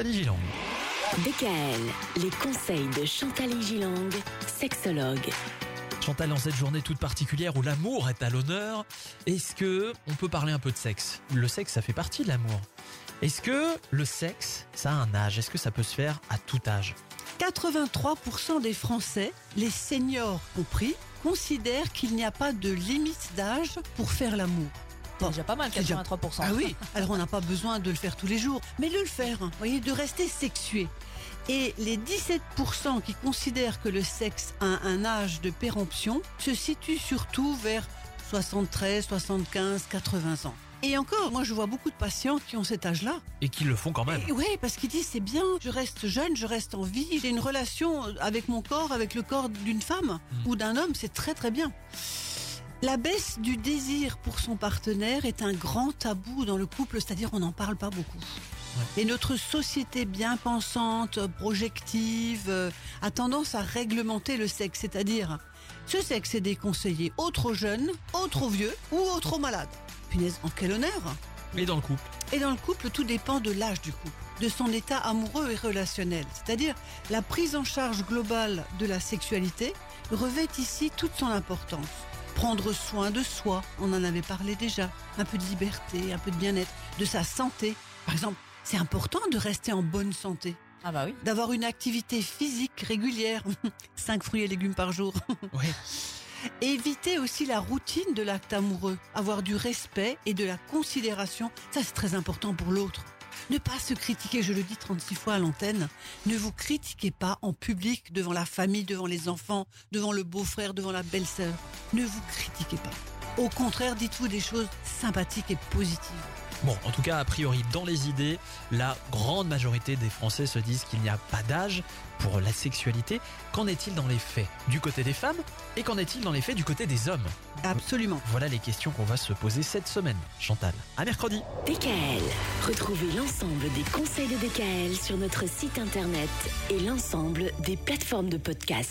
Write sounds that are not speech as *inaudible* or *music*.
Chantal Gilang. DKL, les conseils de Chantal Gilang, sexologue. Chantal, en cette journée toute particulière où l'amour est à l'honneur, est-ce que on peut parler un peu de sexe? Le sexe, ça fait partie de l'amour. Est-ce que le sexe, ça a un âge? Est-ce que ça peut se faire à tout âge? 83% des Français, les seniors compris, considèrent qu'il n'y a pas de limite d'âge pour faire l'amour. C'est déjà pas mal, C'est déjà- 83%. Ah oui, *laughs* alors on n'a pas besoin de le faire tous les jours, mais de le faire, hein, voyez, de rester sexué. Et les 17% qui considèrent que le sexe a un âge de péremption se situent surtout vers 73, 75, 80 ans. Et encore, moi je vois beaucoup de patients qui ont cet âge-là. Et qu'ils le font quand même. Oui, parce qu'ils disent c'est bien, je reste jeune, je reste en vie, j'ai une relation avec mon corps, avec le corps d'une femme ou d'un homme, c'est très très bien. La baisse du désir pour son partenaire est un grand tabou dans le couple, c'est-à-dire on n'en parle pas beaucoup. Et notre société bien pensante, projective, euh, a tendance à réglementer le sexe, c'est-à-dire ce sexe est déconseillé aux trop jeunes, aux trop vieux ou aux trop malades. Punaise, en quel honneur Et dans le couple et dans le couple, tout dépend de l'âge du couple, de son état amoureux et relationnel. C'est-à-dire, la prise en charge globale de la sexualité revêt ici toute son importance. Prendre soin de soi, on en avait parlé déjà, un peu de liberté, un peu de bien-être, de sa santé. Par exemple, c'est important de rester en bonne santé, Ah bah oui. d'avoir une activité physique régulière, *laughs* 5 fruits et légumes par jour. *laughs* Oui. Éviter aussi la routine de l'acte amoureux, avoir du respect et de la considération, ça c'est très important pour l'autre. Ne pas se critiquer, je le dis 36 fois à l'antenne, ne vous critiquez pas en public devant la famille, devant les enfants, devant le beau-frère, devant la belle-sœur. Ne vous critiquez pas. Au contraire, dites-vous des choses sympathiques et positives. Bon, en tout cas, a priori, dans les idées, la grande majorité des Français se disent qu'il n'y a pas d'âge pour la sexualité. Qu'en est-il dans les faits du côté des femmes et qu'en est-il dans les faits du côté des hommes? Absolument. Voilà les questions qu'on va se poser cette semaine. Chantal, à mercredi. DKL, retrouvez l'ensemble des conseils de DKL sur notre site internet et l'ensemble des plateformes de podcast.